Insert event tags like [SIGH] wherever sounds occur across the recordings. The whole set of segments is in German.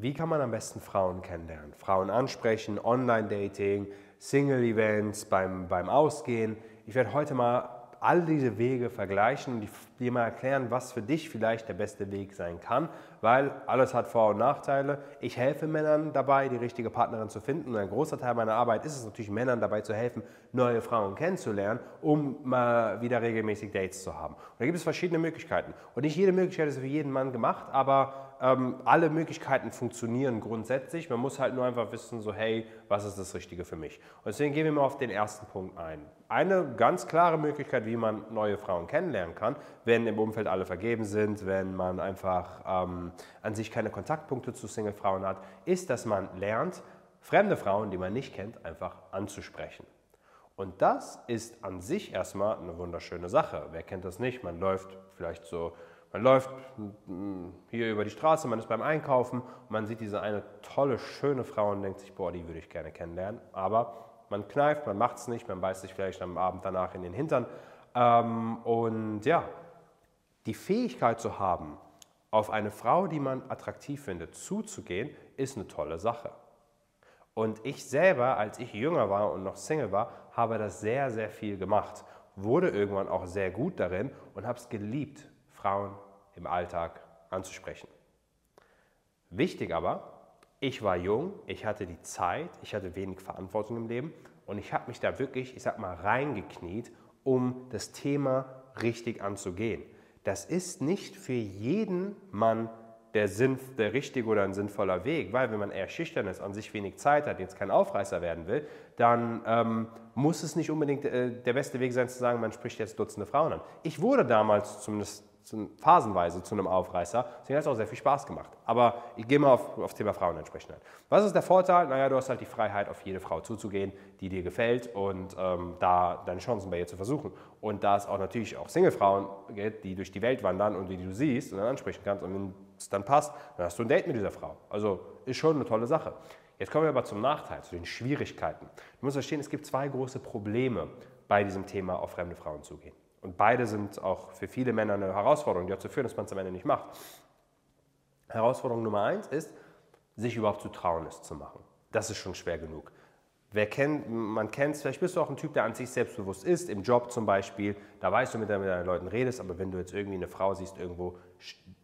wie kann man am besten Frauen kennenlernen? Frauen ansprechen, Online-Dating, Single-Events, beim, beim Ausgehen. Ich werde heute mal all diese Wege vergleichen und dir mal erklären, was für dich vielleicht der beste Weg sein kann, weil alles hat Vor- und Nachteile. Ich helfe Männern dabei, die richtige Partnerin zu finden und ein großer Teil meiner Arbeit ist es natürlich, Männern dabei zu helfen, neue Frauen kennenzulernen, um mal wieder regelmäßig Dates zu haben. Und da gibt es verschiedene Möglichkeiten und nicht jede Möglichkeit ist für jeden Mann gemacht, aber ähm, alle Möglichkeiten funktionieren grundsätzlich. Man muss halt nur einfach wissen, so hey, was ist das Richtige für mich? Und deswegen gehen wir mal auf den ersten Punkt ein. Eine ganz klare Möglichkeit, wie man neue Frauen kennenlernen kann, wenn im Umfeld alle vergeben sind, wenn man einfach ähm, an sich keine Kontaktpunkte zu Single-Frauen hat, ist, dass man lernt, fremde Frauen, die man nicht kennt, einfach anzusprechen. Und das ist an sich erstmal eine wunderschöne Sache. Wer kennt das nicht? Man läuft vielleicht so man läuft mm, hier über die Straße, man ist beim Einkaufen und man sieht diese eine tolle, schöne Frau und denkt sich, boah, die würde ich gerne kennenlernen. Aber man kneift, man macht es nicht, man beißt sich vielleicht am Abend danach in den Hintern. Ähm, und ja, die Fähigkeit zu haben, auf eine Frau, die man attraktiv findet, zuzugehen, ist eine tolle Sache. Und ich selber, als ich jünger war und noch Single war, habe das sehr, sehr viel gemacht. Wurde irgendwann auch sehr gut darin und habe es geliebt, Frauen im Alltag anzusprechen. Wichtig aber, ich war jung, ich hatte die Zeit, ich hatte wenig Verantwortung im Leben und ich habe mich da wirklich, ich sag mal, reingekniet, um das Thema richtig anzugehen. Das ist nicht für jeden Mann der, Sinn, der richtige oder ein sinnvoller Weg, weil wenn man eher schüchtern ist, an sich wenig Zeit hat, jetzt kein Aufreißer werden will, dann ähm, muss es nicht unbedingt äh, der beste Weg sein zu sagen, man spricht jetzt Dutzende Frauen an. Ich wurde damals zumindest phasenweise zu einem Aufreißer. Deswegen hat es auch sehr viel Spaß gemacht. Aber ich gehe mal auf, auf Thema Frauen entsprechend ein. Was ist der Vorteil? Naja, du hast halt die Freiheit, auf jede Frau zuzugehen, die dir gefällt und ähm, da deine Chancen bei ihr zu versuchen. Und da es auch natürlich auch Single-Frauen gibt, die durch die Welt wandern und die du siehst und dann ansprechen kannst und wenn es dann passt, dann hast du ein Date mit dieser Frau. Also ist schon eine tolle Sache. Jetzt kommen wir aber zum Nachteil, zu den Schwierigkeiten. Du musst verstehen, es gibt zwei große Probleme bei diesem Thema, auf fremde Frauen zugehen. Und beide sind auch für viele Männer eine Herausforderung, die dazu führen, dass man es am Ende nicht macht. Herausforderung Nummer eins ist, sich überhaupt zu trauen, es zu machen. Das ist schon schwer genug. Wer kennt, man kennt es, vielleicht bist du auch ein Typ, der an sich selbstbewusst ist, im Job zum Beispiel, da weißt du, mit deinen, Leuten redest, aber wenn du jetzt irgendwie eine Frau siehst irgendwo,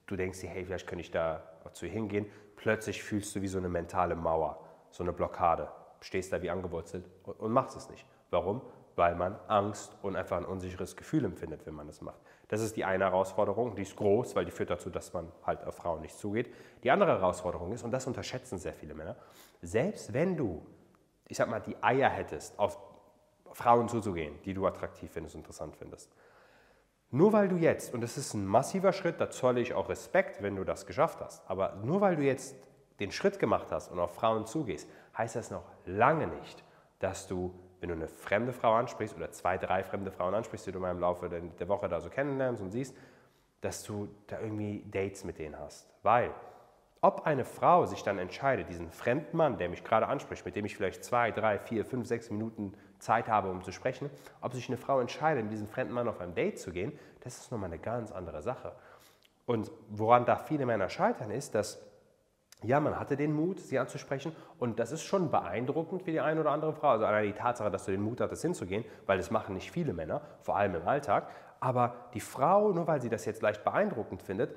du denkst dir, hey, vielleicht könnte ich da zu ihr hingehen, plötzlich fühlst du wie so eine mentale Mauer, so eine Blockade, stehst da wie angewurzelt und machst es nicht. Warum? Weil man Angst und einfach ein unsicheres Gefühl empfindet, wenn man das macht. Das ist die eine Herausforderung, die ist groß, weil die führt dazu, dass man halt auf Frauen nicht zugeht. Die andere Herausforderung ist, und das unterschätzen sehr viele Männer, selbst wenn du, ich sag mal, die Eier hättest, auf Frauen zuzugehen, die du attraktiv findest, interessant findest, nur weil du jetzt, und das ist ein massiver Schritt, da zolle ich auch Respekt, wenn du das geschafft hast, aber nur weil du jetzt den Schritt gemacht hast und auf Frauen zugehst, heißt das noch lange nicht, dass du wenn du eine fremde Frau ansprichst oder zwei, drei fremde Frauen ansprichst, die du mal im Laufe der Woche da so kennenlernst und siehst, dass du da irgendwie Dates mit denen hast. Weil, ob eine Frau sich dann entscheidet, diesen fremden Mann, der mich gerade anspricht, mit dem ich vielleicht zwei, drei, vier, fünf, sechs Minuten Zeit habe, um zu sprechen, ob sich eine Frau entscheidet, mit diesem fremden Mann auf ein Date zu gehen, das ist nochmal eine ganz andere Sache. Und woran da viele Männer scheitern, ist, dass ja, man hatte den Mut, sie anzusprechen und das ist schon beeindruckend für die eine oder andere Frau. Also allein die Tatsache, dass du den Mut hattest hinzugehen, weil das machen nicht viele Männer, vor allem im Alltag. Aber die Frau, nur weil sie das jetzt leicht beeindruckend findet,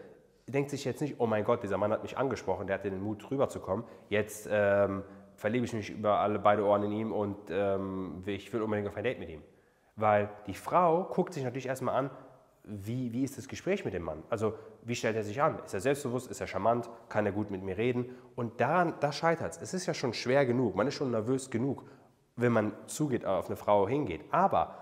denkt sich jetzt nicht, oh mein Gott, dieser Mann hat mich angesprochen, der hatte den Mut rüberzukommen, jetzt ähm, verliebe ich mich über alle beide Ohren in ihm und ähm, ich will unbedingt auf ein Date mit ihm. Weil die Frau guckt sich natürlich erstmal an, wie, wie ist das Gespräch mit dem Mann? Also wie stellt er sich an? Ist er selbstbewusst? Ist er charmant? Kann er gut mit mir reden? Und daran, da scheitert es. Es ist ja schon schwer genug, man ist schon nervös genug, wenn man zugeht, auf eine Frau hingeht. Aber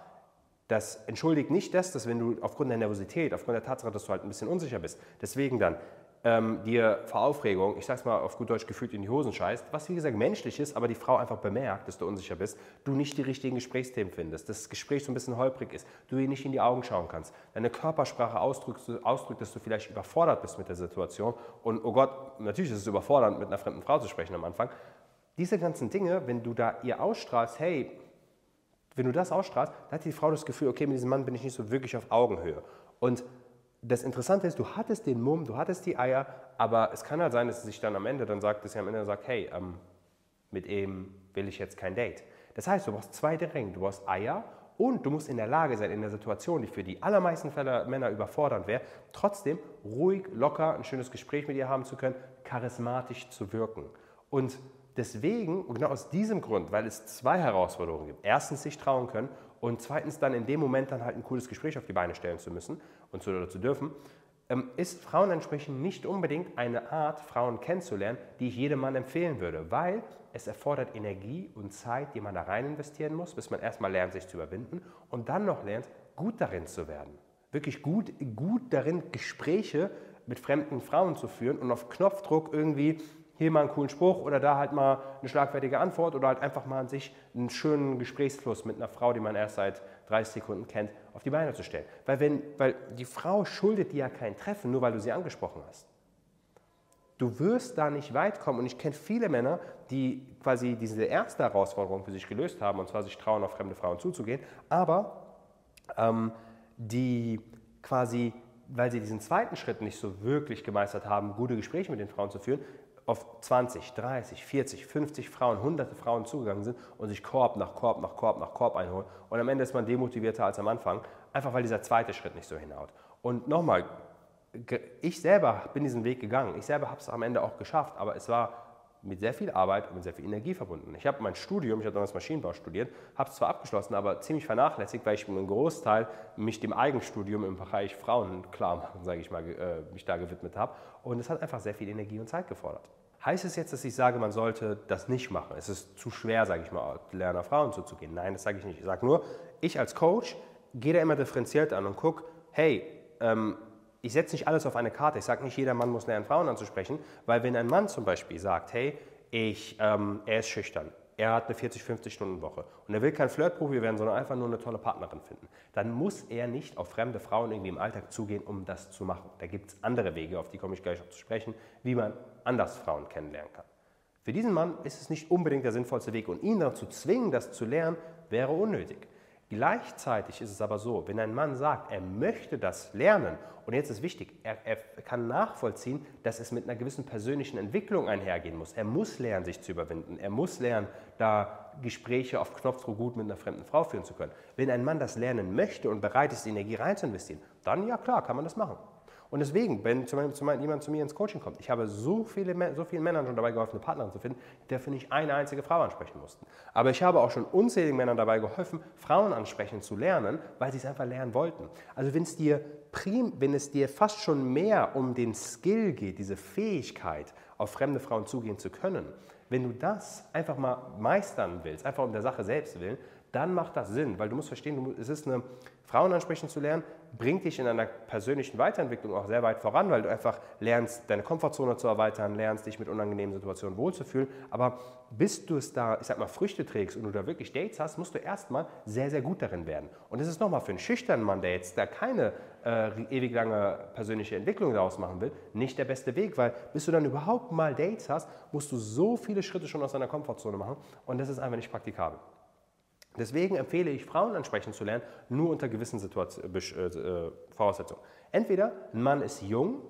das entschuldigt nicht das, dass wenn du aufgrund der Nervosität, aufgrund der Tatsache, dass du halt ein bisschen unsicher bist, deswegen dann ähm, dir vor Aufregung, ich sag's mal auf gut Deutsch gefühlt in die Hosen scheißt, was wie gesagt menschlich ist, aber die Frau einfach bemerkt, dass du unsicher bist, du nicht die richtigen Gesprächsthemen findest, dass das Gespräch so ein bisschen holprig ist, du ihr nicht in die Augen schauen kannst, deine Körpersprache ausdrückt, ausdrückt, dass du vielleicht überfordert bist mit der Situation und oh Gott, natürlich ist es überfordernd, mit einer fremden Frau zu sprechen am Anfang. Diese ganzen Dinge, wenn du da ihr ausstrahlst, hey, wenn du das ausstrahlst, dann hat die Frau das Gefühl, okay, mit diesem Mann bin ich nicht so wirklich auf Augenhöhe. Und das Interessante ist, du hattest den Mumm, du hattest die Eier, aber es kann halt sein, dass sie sich dann am Ende dann sagt, dass sie am Ende sagt, hey, ähm, mit ihm will ich jetzt kein Date. Das heißt, du brauchst zwei Dinge. Du brauchst Eier und du musst in der Lage sein, in der Situation, die für die allermeisten Fälle Männer überfordernd wäre, trotzdem ruhig, locker ein schönes Gespräch mit ihr haben zu können, charismatisch zu wirken. Und deswegen, genau aus diesem Grund, weil es zwei Herausforderungen gibt. Erstens sich trauen können und zweitens dann in dem Moment dann halt ein cooles Gespräch auf die Beine stellen zu müssen und zu, oder zu dürfen, ähm, ist Frauen entsprechend nicht unbedingt eine Art, Frauen kennenzulernen, die ich jedem Mann empfehlen würde, weil es erfordert Energie und Zeit, die man da rein investieren muss, bis man erstmal lernt, sich zu überwinden und dann noch lernt, gut darin zu werden. Wirklich gut, gut darin, Gespräche mit fremden Frauen zu führen und auf Knopfdruck irgendwie hier mal einen coolen Spruch oder da halt mal eine schlagfertige Antwort oder halt einfach mal an sich einen schönen Gesprächsfluss mit einer Frau, die man erst seit 30 Sekunden kennt, auf die Beine zu stellen. Weil, wenn, weil die Frau schuldet dir ja kein Treffen, nur weil du sie angesprochen hast. Du wirst da nicht weit kommen und ich kenne viele Männer, die quasi diese erste Herausforderung für sich gelöst haben, und zwar sich trauen, auf fremde Frauen zuzugehen, aber ähm, die quasi, weil sie diesen zweiten Schritt nicht so wirklich gemeistert haben, gute Gespräche mit den Frauen zu führen, auf 20, 30, 40, 50 Frauen, hunderte Frauen zugegangen sind und sich Korb nach Korb nach Korb nach Korb einholen. Und am Ende ist man demotivierter als am Anfang, einfach weil dieser zweite Schritt nicht so hinhaut. Und nochmal, ich selber bin diesen Weg gegangen. Ich selber habe es am Ende auch geschafft, aber es war mit sehr viel Arbeit und mit sehr viel Energie verbunden. Ich habe mein Studium, ich habe damals Maschinenbau studiert, habe es zwar abgeschlossen, aber ziemlich vernachlässigt, weil ich einen Großteil mich dem Eigenstudium im Bereich Frauen klar [LAUGHS] sage ich mal, äh, mich da gewidmet habe. Und es hat einfach sehr viel Energie und Zeit gefordert. Heißt es jetzt, dass ich sage, man sollte das nicht machen? Es ist zu schwer, sage ich mal, Lerner Frauen zuzugehen. Nein, das sage ich nicht. Ich sage nur, ich als Coach gehe da immer differenziert an und gucke, hey, ähm, ich setze nicht alles auf eine Karte. Ich sage nicht, jeder Mann muss lernen, Frauen anzusprechen, weil wenn ein Mann zum Beispiel sagt, hey, ich, ähm, er ist schüchtern, er hat eine 40, 50 Stunden Woche und er will kein Flirtprofi werden, sondern einfach nur eine tolle Partnerin finden, dann muss er nicht auf fremde Frauen irgendwie im Alltag zugehen, um das zu machen. Da gibt es andere Wege, auf die komme ich gleich noch zu sprechen, wie man anders Frauen kennenlernen kann. Für diesen Mann ist es nicht unbedingt der sinnvollste Weg und ihn dazu zwingen, das zu lernen, wäre unnötig. Gleichzeitig ist es aber so, wenn ein Mann sagt, er möchte das lernen, und jetzt ist wichtig, er, er, kann nachvollziehen, dass es mit einer gewissen persönlichen Entwicklung einhergehen muss. Er muss lernen, sich zu überwinden. Er muss lernen, da Gespräche auf Knopfdruck gut mit einer fremden Frau führen zu können. Wenn ein Mann das lernen möchte und bereit ist, Energie rein zu investieren, dann ja klar, kann man das machen. Und deswegen, wenn zum Beispiel jemand zu mir ins Coaching kommt, ich habe so, viele, so vielen Männern schon dabei geholfen, eine Partnerin zu finden, der für nicht eine einzige Frau ansprechen mussten. Aber ich habe auch schon unzähligen Männern dabei geholfen, Frauen ansprechen zu lernen, weil sie es einfach lernen wollten. Also wenn es dir prim, wenn es dir fast schon mehr um den Skill geht, diese Fähigkeit, auf fremde Frauen zugehen zu können, wenn du das einfach mal meistern willst, einfach um der Sache selbst willen, dann macht das Sinn, weil du musst verstehen, es ist eine Frauen ansprechen zu lernen, bringt dich in einer persönlichen Weiterentwicklung auch sehr weit voran, weil du einfach lernst, deine Komfortzone zu erweitern, lernst, dich mit unangenehmen Situationen wohlzufühlen. Aber bis du es da, ich sag mal, Früchte trägst und du da wirklich Dates hast, musst du erstmal sehr, sehr gut darin werden. Und das ist nochmal für einen schüchternen Mann, der jetzt da keine äh, ewig lange persönliche Entwicklung daraus machen will, nicht der beste Weg, weil bis du dann überhaupt mal Dates hast, musst du so viele Schritte schon aus deiner Komfortzone machen und das ist einfach nicht praktikabel. Deswegen empfehle ich, Frauen ansprechen zu lernen, nur unter gewissen Situation, äh, äh, Voraussetzungen. Entweder ein Mann ist jung,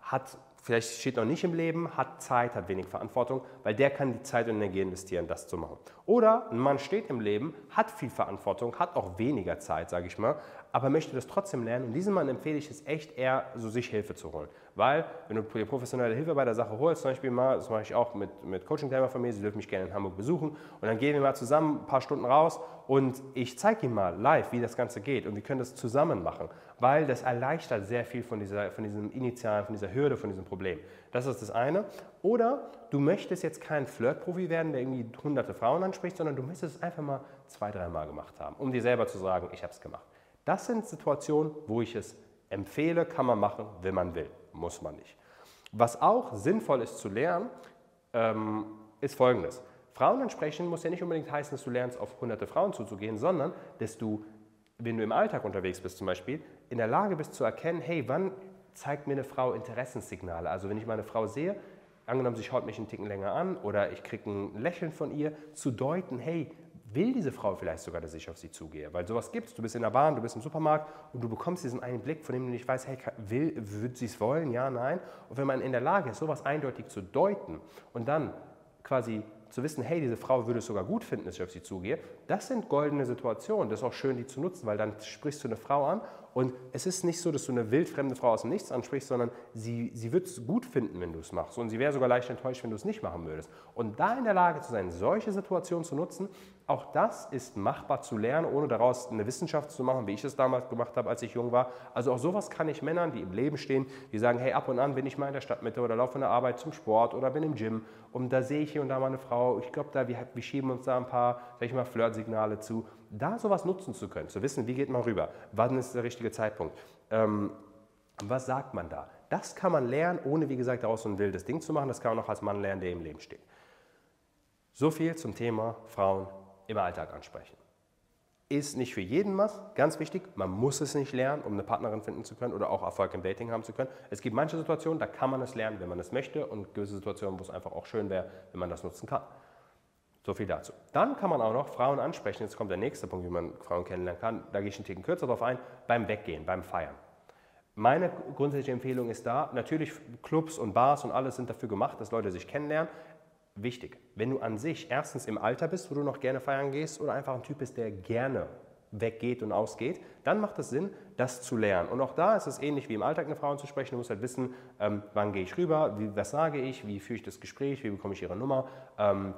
hat vielleicht steht noch nicht im Leben, hat Zeit, hat wenig Verantwortung, weil der kann die Zeit und Energie investieren, das zu machen. Oder ein Mann steht im Leben, hat viel Verantwortung, hat auch weniger Zeit, sage ich mal, aber möchte das trotzdem lernen. Und diesem Mann empfehle ich es echt eher, so sich Hilfe zu holen. Weil, wenn du dir professionelle Hilfe bei der Sache holst, zum Beispiel mal, das mache ich auch mit, mit Coaching-Teilnehmer von mir, sie dürfen mich gerne in Hamburg besuchen und dann gehen wir mal zusammen ein paar Stunden raus und ich zeige ihnen mal live, wie das Ganze geht und wir können das zusammen machen, weil das erleichtert sehr viel von, dieser, von diesem Initialen, von dieser Hürde, von diesem Problem. Das ist das eine. Oder du möchtest jetzt kein Flirtprofi werden, der irgendwie hunderte Frauen anspricht, sondern du möchtest es einfach mal zwei, dreimal gemacht haben, um dir selber zu sagen, ich habe es gemacht. Das sind Situationen, wo ich es empfehle, kann man machen, wenn man will, muss man nicht. Was auch sinnvoll ist zu lernen, ähm, ist folgendes. Frauen ansprechen muss ja nicht unbedingt heißen, dass du lernst, auf hunderte Frauen zuzugehen, sondern dass du, wenn du im Alltag unterwegs bist zum Beispiel, in der Lage bist zu erkennen, hey, wann zeigt mir eine Frau Interessenssignale? Also wenn ich meine Frau sehe, angenommen, sie schaut mich einen Ticken länger an oder ich kriege ein Lächeln von ihr, zu deuten, hey, will diese Frau vielleicht sogar, dass ich auf sie zugehe. Weil sowas gibt es. Du bist in der Bahn, du bist im Supermarkt und du bekommst diesen einen Blick, von dem du nicht weißt, hey, will, wird sie es wollen? Ja, nein. Und wenn man in der Lage ist, sowas eindeutig zu deuten und dann quasi zu wissen, hey, diese Frau würde es sogar gut finden, dass ich auf sie zugehe, das sind goldene Situationen. Das ist auch schön, die zu nutzen, weil dann sprichst du eine Frau an und es ist nicht so, dass du eine wildfremde Frau aus dem Nichts ansprichst, sondern sie, sie wird es gut finden, wenn du es machst. Und sie wäre sogar leicht enttäuscht, wenn du es nicht machen würdest. Und da in der Lage zu sein, solche Situationen zu nutzen, auch das ist machbar zu lernen, ohne daraus eine Wissenschaft zu machen, wie ich es damals gemacht habe, als ich jung war. Also auch sowas kann ich Männern, die im Leben stehen, die sagen, hey, ab und an bin ich mal in der Stadtmitte oder laufe von der Arbeit zum Sport oder bin im Gym und da sehe ich hier und da mal eine Frau. Ich glaube, da wir, wir schieben uns da ein paar, sag ich mal, Flirtsignale zu da sowas nutzen zu können, zu wissen, wie geht man rüber, wann ist der richtige Zeitpunkt, ähm, was sagt man da, das kann man lernen, ohne, wie gesagt, daraus so ein wildes Ding zu machen. Das kann man auch als Mann lernen, der im Leben steht. So viel zum Thema Frauen im Alltag ansprechen. Ist nicht für jeden was, ganz wichtig, man muss es nicht lernen, um eine Partnerin finden zu können oder auch Erfolg im Dating haben zu können. Es gibt manche Situationen, da kann man es lernen, wenn man es möchte und gewisse Situationen, wo es einfach auch schön wäre, wenn man das nutzen kann. So viel dazu. Dann kann man auch noch Frauen ansprechen. Jetzt kommt der nächste Punkt, wie man Frauen kennenlernen kann. Da gehe ich einen Ticken kürzer drauf ein. Beim Weggehen, beim Feiern. Meine grundsätzliche Empfehlung ist da, natürlich Clubs und Bars und alles sind dafür gemacht, dass Leute sich kennenlernen. Wichtig, wenn du an sich erstens im Alter bist, wo du noch gerne feiern gehst oder einfach ein Typ bist, der gerne weggeht und ausgeht, dann macht es Sinn, das zu lernen. Und auch da ist es ähnlich wie im Alltag eine Frau anzusprechen. Du musst halt wissen, ähm, wann gehe ich rüber, wie, was sage ich, wie führe ich das Gespräch, wie bekomme ich ihre Nummer, ähm,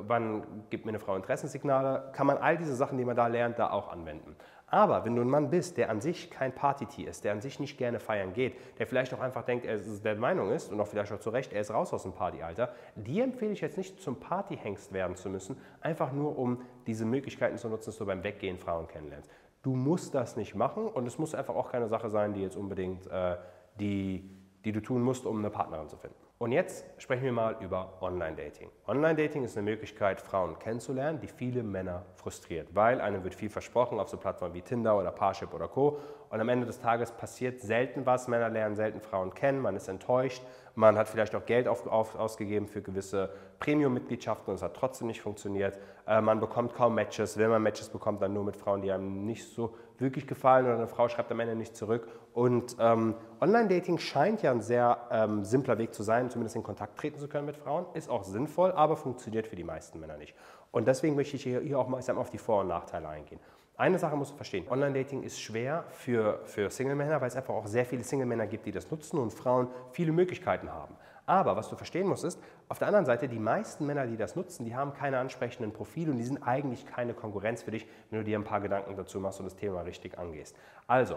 wann gibt mir eine Frau Interessenssignale, kann man all diese Sachen, die man da lernt, da auch anwenden. Aber wenn du ein Mann bist, der an sich kein Party-Tier ist, der an sich nicht gerne feiern geht, der vielleicht auch einfach denkt, er ist der Meinung ist und auch vielleicht auch zu Recht, er ist raus aus dem Partyalter, die empfehle ich jetzt nicht zum Partyhengst werden zu müssen, einfach nur um diese Möglichkeiten zu nutzen, dass du beim Weggehen Frauen kennenlernst. Du musst das nicht machen und es muss einfach auch keine Sache sein, die jetzt unbedingt äh, die, die du tun musst, um eine Partnerin zu finden. Und jetzt sprechen wir mal über Online-Dating. Online-Dating ist eine Möglichkeit, Frauen kennenzulernen, die viele Männer frustriert, weil einem wird viel versprochen auf so Plattformen wie Tinder oder Parship oder Co. Und am Ende des Tages passiert selten was. Männer lernen selten Frauen kennen, man ist enttäuscht, man hat vielleicht auch Geld auf, auf, ausgegeben für gewisse Premium-Mitgliedschaften und es hat trotzdem nicht funktioniert. Äh, man bekommt kaum Matches. Wenn man Matches bekommt, dann nur mit Frauen, die einem nicht so wirklich gefallen oder eine Frau schreibt am Ende nicht zurück. Und ähm, Online-Dating scheint ja ein sehr ähm, simpler Weg zu sein, zumindest in Kontakt treten zu können mit Frauen. Ist auch sinnvoll, aber funktioniert für die meisten Männer nicht. Und deswegen möchte ich hier, hier auch mal auf die Vor- und Nachteile eingehen. Eine Sache musst du verstehen. Online-Dating ist schwer für, für Single-Männer, weil es einfach auch sehr viele Single-Männer gibt, die das nutzen und Frauen viele Möglichkeiten haben. Aber was du verstehen musst, ist, auf der anderen Seite, die meisten Männer, die das nutzen, die haben keine ansprechenden Profile und die sind eigentlich keine Konkurrenz für dich, wenn du dir ein paar Gedanken dazu machst und das Thema richtig angehst. Also,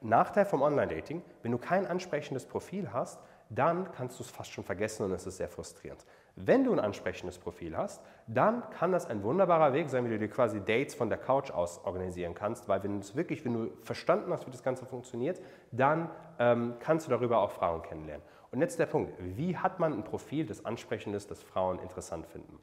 Nachteil vom Online-Dating, wenn du kein ansprechendes Profil hast, dann kannst du es fast schon vergessen und es ist sehr frustrierend. Wenn du ein ansprechendes Profil hast, dann kann das ein wunderbarer Weg sein, wie du dir quasi Dates von der Couch aus organisieren kannst, weil wenn du es wirklich, wenn du verstanden hast, wie das Ganze funktioniert, dann ähm, kannst du darüber auch Frauen kennenlernen. Und jetzt der Punkt, wie hat man ein Profil, das ansprechend ist, das Frauen interessant finden?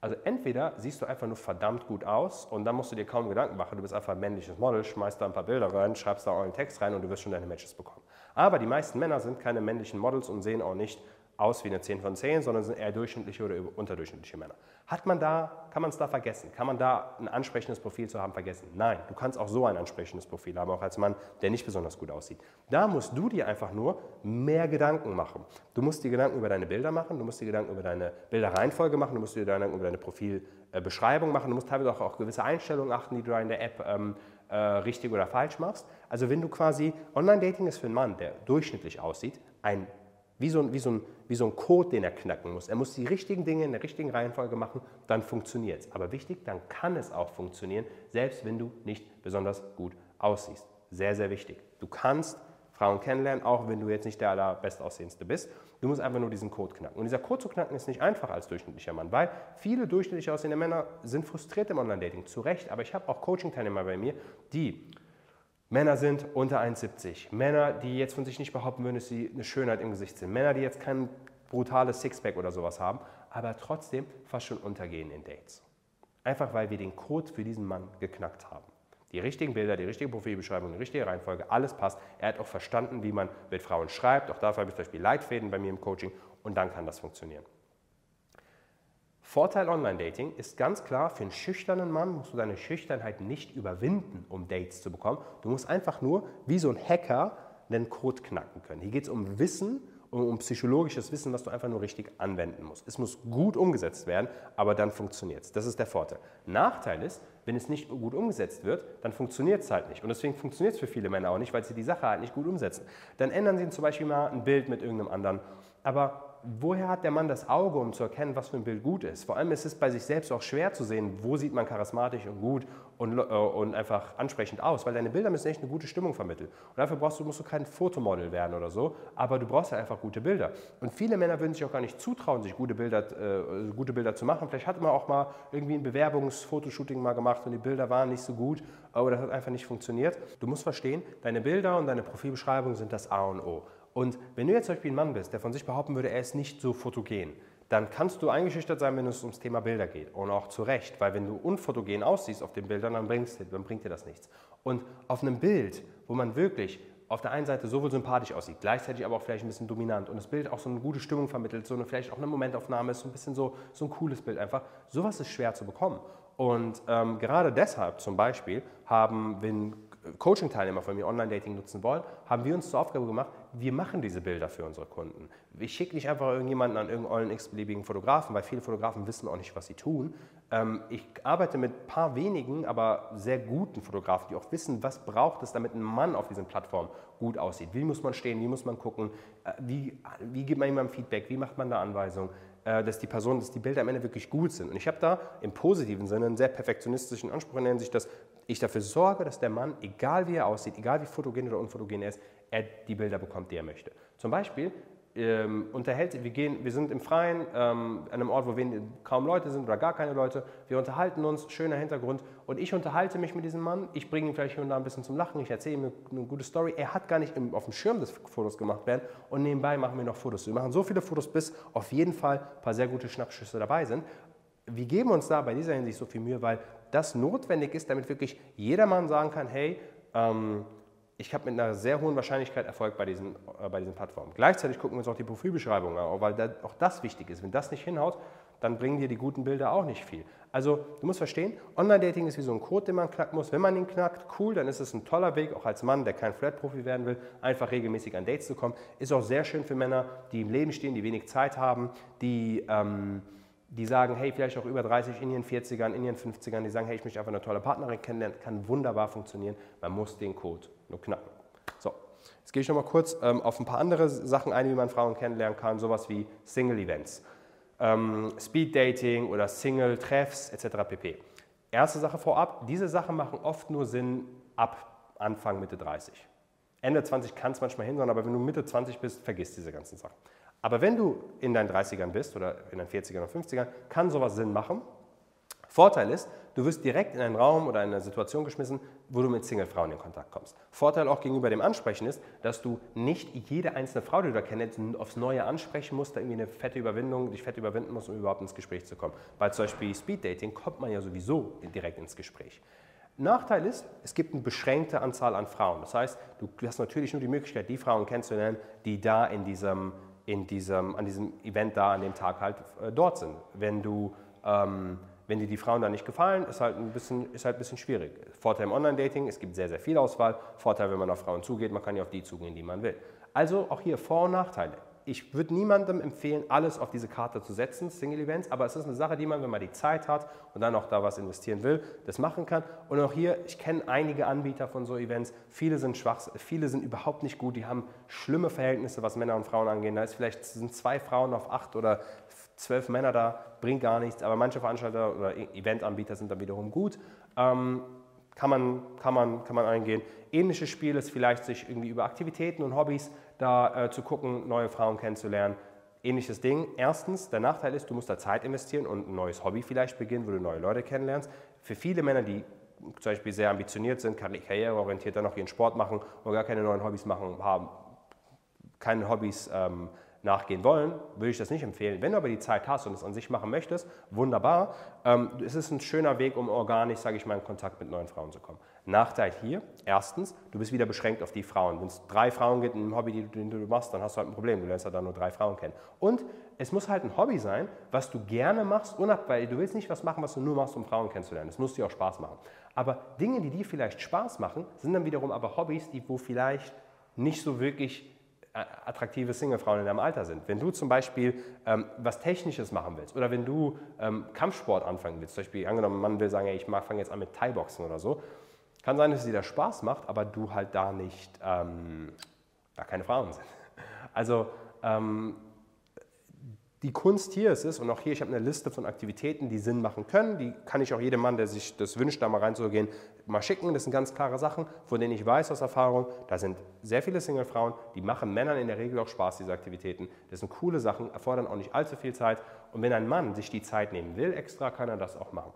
Also entweder siehst du einfach nur verdammt gut aus und dann musst du dir kaum Gedanken machen, du bist einfach ein männliches Model, schmeißt da ein paar Bilder rein, schreibst da euren Text rein und du wirst schon deine Matches bekommen. Aber die meisten Männer sind keine männlichen Models und sehen auch nicht aus wie eine 10 von 10, sondern sind eher durchschnittliche oder unterdurchschnittliche Männer. Hat man da, kann man es da vergessen? Kann man da ein ansprechendes Profil zu haben vergessen? Nein, du kannst auch so ein ansprechendes Profil haben, auch als Mann, der nicht besonders gut aussieht. Da musst du dir einfach nur mehr Gedanken machen. Du musst dir Gedanken über deine Bilder machen, du musst dir Gedanken über deine Bilderreihenfolge machen, du musst dir Gedanken über deine Profilbeschreibung machen, du musst teilweise auch auf gewisse Einstellungen achten, die du in der App ähm, äh, richtig oder falsch machst. Also wenn du quasi, Online-Dating ist für einen Mann, der durchschnittlich aussieht, ein wie so, ein, wie, so ein, wie so ein Code, den er knacken muss. Er muss die richtigen Dinge in der richtigen Reihenfolge machen, dann funktioniert es. Aber wichtig, dann kann es auch funktionieren, selbst wenn du nicht besonders gut aussiehst. Sehr, sehr wichtig. Du kannst Frauen kennenlernen, auch wenn du jetzt nicht der allerbestaussehendste bist. Du musst einfach nur diesen Code knacken. Und dieser Code zu knacken ist nicht einfach als durchschnittlicher Mann, weil viele durchschnittlich aussehende Männer sind frustriert im Online-Dating. Zu Recht, aber ich habe auch Coaching-Teilnehmer bei mir, die Männer sind unter 1,70. Männer, die jetzt von sich nicht behaupten würden, dass sie eine Schönheit im Gesicht sind. Männer, die jetzt kein brutales Sixpack oder sowas haben, aber trotzdem fast schon untergehen in Dates. Einfach weil wir den Code für diesen Mann geknackt haben. Die richtigen Bilder, die richtige Profilbeschreibung, die richtige Reihenfolge, alles passt. Er hat auch verstanden, wie man mit Frauen schreibt. Auch dafür habe ich zum Beispiel Leitfäden bei mir im Coaching und dann kann das funktionieren. Vorteil Online-Dating ist ganz klar, für einen schüchternen Mann musst du deine Schüchternheit nicht überwinden, um Dates zu bekommen. Du musst einfach nur, wie so ein Hacker, einen Code knacken können. Hier geht es um Wissen um, um psychologisches Wissen, was du einfach nur richtig anwenden musst. Es muss gut umgesetzt werden, aber dann funktioniert es. Das ist der Vorteil. Nachteil ist, wenn es nicht gut umgesetzt wird, dann funktioniert es halt nicht. Und deswegen funktioniert es für viele Männer auch nicht, weil sie die Sache halt nicht gut umsetzen. Dann ändern sie zum Beispiel mal ein Bild mit irgendeinem anderen. Aber woher hat der Mann das Auge, um zu erkennen, was für ein Bild gut ist? Vor allem ist es bei sich selbst auch schwer zu sehen, wo sieht man charismatisch und gut und, äh, und einfach ansprechend aus, weil deine Bilder müssen echt eine gute Stimmung vermitteln. Und dafür brauchst du, musst du kein Fotomodel werden oder so, aber du brauchst halt einfach gute Bilder. Und viele Männer würden sich auch gar nicht zutrauen, sich gute Bilder, äh, gute Bilder zu machen. Vielleicht hat man auch mal irgendwie ein Bewerbungsfotoshooting mal gemacht und die Bilder waren nicht so gut aber das hat einfach nicht funktioniert. Du musst verstehen, deine Bilder und deine Profilbeschreibung sind das A und O. Und wenn du jetzt zum Beispiel ein Mann bist, der von sich behaupten würde, er ist nicht so fotogen, dann kannst du eingeschüchtert sein, wenn es ums Thema Bilder geht. Und auch zu Recht, weil wenn du unfotogen aussiehst auf den Bildern, dann, bringst, dann bringt dir das nichts. Und auf einem Bild, wo man wirklich auf der einen Seite sowohl sympathisch aussieht, gleichzeitig aber auch vielleicht ein bisschen dominant und das Bild auch so eine gute Stimmung vermittelt, so eine, vielleicht auch eine Momentaufnahme ist, so ein bisschen so, so ein cooles Bild einfach. Sowas ist schwer zu bekommen. Und ähm, gerade deshalb zum Beispiel haben, wenn Coaching-Teilnehmer von mir Online-Dating nutzen wollen, haben wir uns zur Aufgabe gemacht, wir machen diese Bilder für unsere Kunden. Ich schicke nicht einfach irgendjemanden an irgendeinen x-beliebigen Fotografen, weil viele Fotografen wissen auch nicht, was sie tun. Ähm, ich arbeite mit ein paar wenigen, aber sehr guten Fotografen, die auch wissen, was braucht es, damit ein Mann auf diesen Plattformen gut aussieht. Wie muss man stehen, wie muss man gucken, äh, wie, wie gibt man jemandem Feedback, wie macht man da Anweisungen, äh, dass die Person, dass die Bilder am Ende wirklich gut sind. Und ich habe da im positiven Sinne einen sehr perfektionistischen Anspruch in der Hinsicht, dass ich dafür sorge, dass der Mann, egal wie er aussieht, egal wie fotogen oder unfotogen er ist, er die Bilder bekommt, die er möchte. Zum Beispiel ähm, unterhält, wir, gehen, wir sind im Freien, ähm, an einem Ort, wo wenig, kaum Leute sind oder gar keine Leute. Wir unterhalten uns, schöner Hintergrund. Und ich unterhalte mich mit diesem Mann. Ich bringe ihn vielleicht hier und da ein bisschen zum Lachen. Ich erzähle ihm eine, eine gute Story. Er hat gar nicht im, auf dem Schirm, dass Fotos gemacht werden. Und nebenbei machen wir noch Fotos. Wir machen so viele Fotos, bis auf jeden Fall ein paar sehr gute Schnappschüsse dabei sind. Wir geben uns da bei dieser Hinsicht so viel Mühe, weil das notwendig ist, damit wirklich jeder Mann sagen kann, hey, ähm, ich habe mit einer sehr hohen Wahrscheinlichkeit Erfolg bei diesen, äh, bei diesen Plattformen. Gleichzeitig gucken wir uns auch die Profilbeschreibung an, weil da, auch das wichtig ist. Wenn das nicht hinhaut, dann bringen dir die guten Bilder auch nicht viel. Also du musst verstehen, Online-Dating ist wie so ein Code, den man knacken muss. Wenn man ihn knackt, cool, dann ist es ein toller Weg, auch als Mann, der kein Flat-Profi werden will, einfach regelmäßig an Dates zu kommen. Ist auch sehr schön für Männer, die im Leben stehen, die wenig Zeit haben, die... Ähm, die sagen, hey, vielleicht auch über 30 in ihren 40ern, in ihren 50ern, die sagen, hey, ich möchte einfach eine tolle Partnerin kennenlernen, kann wunderbar funktionieren. Man muss den Code nur knacken. So, jetzt gehe ich nochmal kurz ähm, auf ein paar andere Sachen ein, wie man Frauen kennenlernen kann, sowas wie Single-Events, ähm, Speed-Dating oder Single-Treffs etc. pp. Erste Sache vorab, diese Sachen machen oft nur Sinn ab Anfang, Mitte 30. Ende 20 kann es manchmal hin, aber wenn du Mitte 20 bist, vergiss diese ganzen Sachen. Aber wenn du in deinen 30ern bist oder in deinen 40ern oder 50ern, kann sowas Sinn machen. Vorteil ist, du wirst direkt in einen Raum oder eine Situation geschmissen, wo du mit Single-Frauen in Kontakt kommst. Vorteil auch gegenüber dem Ansprechen ist, dass du nicht jede einzelne Frau, die du da kennst, aufs Neue ansprechen musst, da irgendwie eine fette Überwindung, dich fett überwinden musst, um überhaupt ins Gespräch zu kommen. Bei zum Beispiel Speed-Dating kommt man ja sowieso direkt ins Gespräch. Nachteil ist, es gibt eine beschränkte Anzahl an Frauen. Das heißt, du hast natürlich nur die Möglichkeit, die Frauen kennenzulernen, die da in diesem in diesem, an diesem Event da, an dem Tag halt äh, dort sind. Wenn, du, ähm, wenn dir die Frauen da nicht gefallen, ist halt ein bisschen, ist halt ein bisschen schwierig. Vorteil im Online-Dating, es gibt sehr, sehr viel Auswahl. Vorteil, wenn man auf Frauen zugeht, man kann ja auf die zugehen, die man will. Also auch hier Vor- und Nachteile ich würde niemandem empfehlen, alles auf diese Karte zu setzen, Single Events, aber es ist eine Sache, die man, wenn man die Zeit hat und dann auch da was investieren will, das machen kann. Und auch hier, ich kenne einige Anbieter von so Events, viele sind schwach, viele sind überhaupt nicht gut, die haben schlimme Verhältnisse, was Männer und Frauen angeht. Da ist vielleicht sind zwei Frauen auf acht oder zwölf Männer da, bringt gar nichts, aber manche Veranstalter oder e- Eventanbieter sind dann wiederum gut. Ähm, kann man, kann, man, kann man eingehen. Ähnliches Spiel ist vielleicht, sich irgendwie über Aktivitäten und Hobbys da äh, zu gucken, neue Frauen kennenzulernen. Ähnliches Ding. Erstens, der Nachteil ist, du musst da Zeit investieren und ein neues Hobby vielleicht beginnen, wo du neue Leute kennenlernst. Für viele Männer, die zum Beispiel sehr ambitioniert sind, karriereorientiert, dann noch ihren Sport machen oder gar keine neuen Hobbys machen, haben, keine Hobbys ähm, nachgehen wollen, würde ich das nicht empfehlen. Wenn du aber die Zeit hast und es an sich machen möchtest, wunderbar. Ähm, es ist ein schöner Weg, um organisch, sage ich mal, in Kontakt mit neuen Frauen zu kommen. Nachteil hier, erstens, du bist wieder beschränkt auf die Frauen. Wenn es drei Frauen gibt in einem Hobby, den du machst, dann hast du halt ein Problem. Du lernst ja dann nur drei Frauen kennen. Und es muss halt ein Hobby sein, was du gerne machst, weil du willst nicht was machen, was du nur machst, um Frauen kennenzulernen. Es muss dir auch Spaß machen. Aber Dinge, die dir vielleicht Spaß machen, sind dann wiederum aber Hobbys, die wo vielleicht nicht so wirklich attraktive Singlefrauen in deinem Alter sind. Wenn du zum Beispiel ähm, was Technisches machen willst oder wenn du ähm, Kampfsport anfangen willst, zum Beispiel angenommen, ein Mann will sagen, ey, ich fange jetzt an mit Thai-Boxen oder so, kann sein, dass es dir das Spaß macht, aber du halt da nicht, ähm, da keine Frauen sind. Also ähm, die Kunst hier ist es, und auch hier, ich habe eine Liste von Aktivitäten, die Sinn machen können. Die kann ich auch jedem Mann, der sich das wünscht, da mal reinzugehen, mal schicken. Das sind ganz klare Sachen, von denen ich weiß aus Erfahrung, da sind sehr viele Single-Frauen, die machen Männern in der Regel auch Spaß, diese Aktivitäten. Das sind coole Sachen, erfordern auch nicht allzu viel Zeit. Und wenn ein Mann sich die Zeit nehmen will, extra, kann er das auch machen.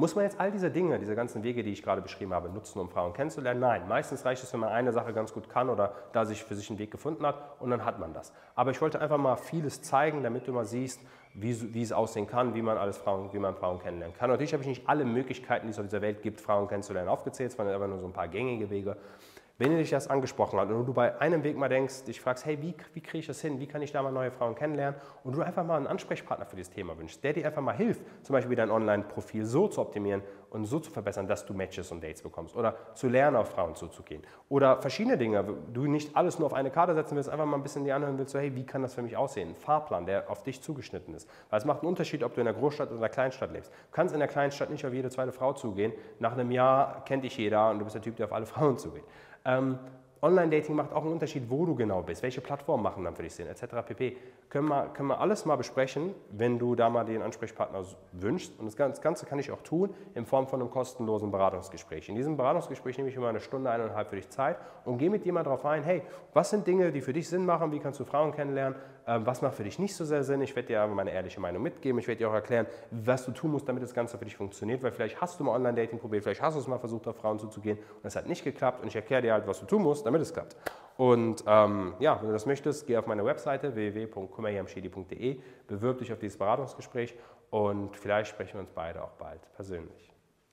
Muss man jetzt all diese Dinge, diese ganzen Wege, die ich gerade beschrieben habe, nutzen, um Frauen kennenzulernen? Nein, meistens reicht es, wenn man eine Sache ganz gut kann oder da sich für sich einen Weg gefunden hat und dann hat man das. Aber ich wollte einfach mal vieles zeigen, damit du mal siehst, wie, wie es aussehen kann, wie man alles Frauen, wie man Frauen kennenlernen kann. Natürlich habe ich nicht alle Möglichkeiten, die es auf dieser Welt gibt, Frauen kennenzulernen, aufgezählt, es waren aber nur so ein paar gängige Wege. Wenn dich das angesprochen hat und du bei einem Weg mal denkst, dich fragst, hey, wie, wie kriege ich das hin, wie kann ich da mal neue Frauen kennenlernen und du einfach mal einen Ansprechpartner für dieses Thema wünschst, der dir einfach mal hilft, zum Beispiel dein Online-Profil so zu optimieren und so zu verbessern, dass du Matches und Dates bekommst oder zu lernen, auf Frauen zuzugehen oder verschiedene Dinge, du nicht alles nur auf eine Karte setzen willst, einfach mal ein bisschen die anhören willst, so, hey, wie kann das für mich aussehen? Ein Fahrplan, der auf dich zugeschnitten ist. Weil es macht einen Unterschied, ob du in der Großstadt oder in der Kleinstadt lebst. Du kannst in der Kleinstadt nicht auf jede zweite Frau zugehen. Nach einem Jahr kennt dich jeder und du bist der Typ, der auf alle [LAUGHS] Frauen zugeht. Ähm, Online-Dating macht auch einen Unterschied, wo du genau bist, welche Plattformen machen dann für dich Sinn, etc. pp. Können wir, können wir alles mal besprechen, wenn du da mal den Ansprechpartner wünschst. Und das Ganze kann ich auch tun in Form von einem kostenlosen Beratungsgespräch. In diesem Beratungsgespräch nehme ich immer eine Stunde, eineinhalb für dich Zeit und gehe mit mal darauf ein, hey, was sind Dinge, die für dich Sinn machen, wie kannst du Frauen kennenlernen, was macht für dich nicht so sehr Sinn. Ich werde dir aber meine ehrliche Meinung mitgeben. Ich werde dir auch erklären, was du tun musst, damit das Ganze für dich funktioniert, weil vielleicht hast du mal Online-Dating probiert, vielleicht hast du es mal versucht, auf Frauen zuzugehen und es hat nicht geklappt und ich erkläre dir halt, was du tun musst, damit es klappt. Und ähm, ja, wenn du das möchtest, geh auf meine Webseite www.kummerjamshedi.de, bewirb dich auf dieses Beratungsgespräch und vielleicht sprechen wir uns beide auch bald persönlich.